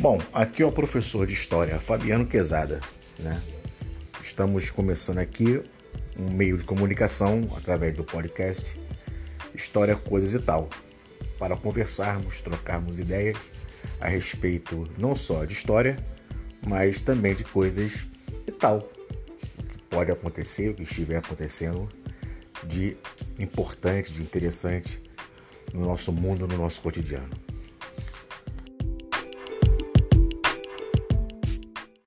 Bom, aqui é o professor de História, Fabiano Quezada. Né? Estamos começando aqui um meio de comunicação através do podcast História, Coisas e Tal, para conversarmos, trocarmos ideias a respeito não só de história, mas também de coisas e tal. O que pode acontecer, o que estiver acontecendo de importante, de interessante no nosso mundo, no nosso cotidiano.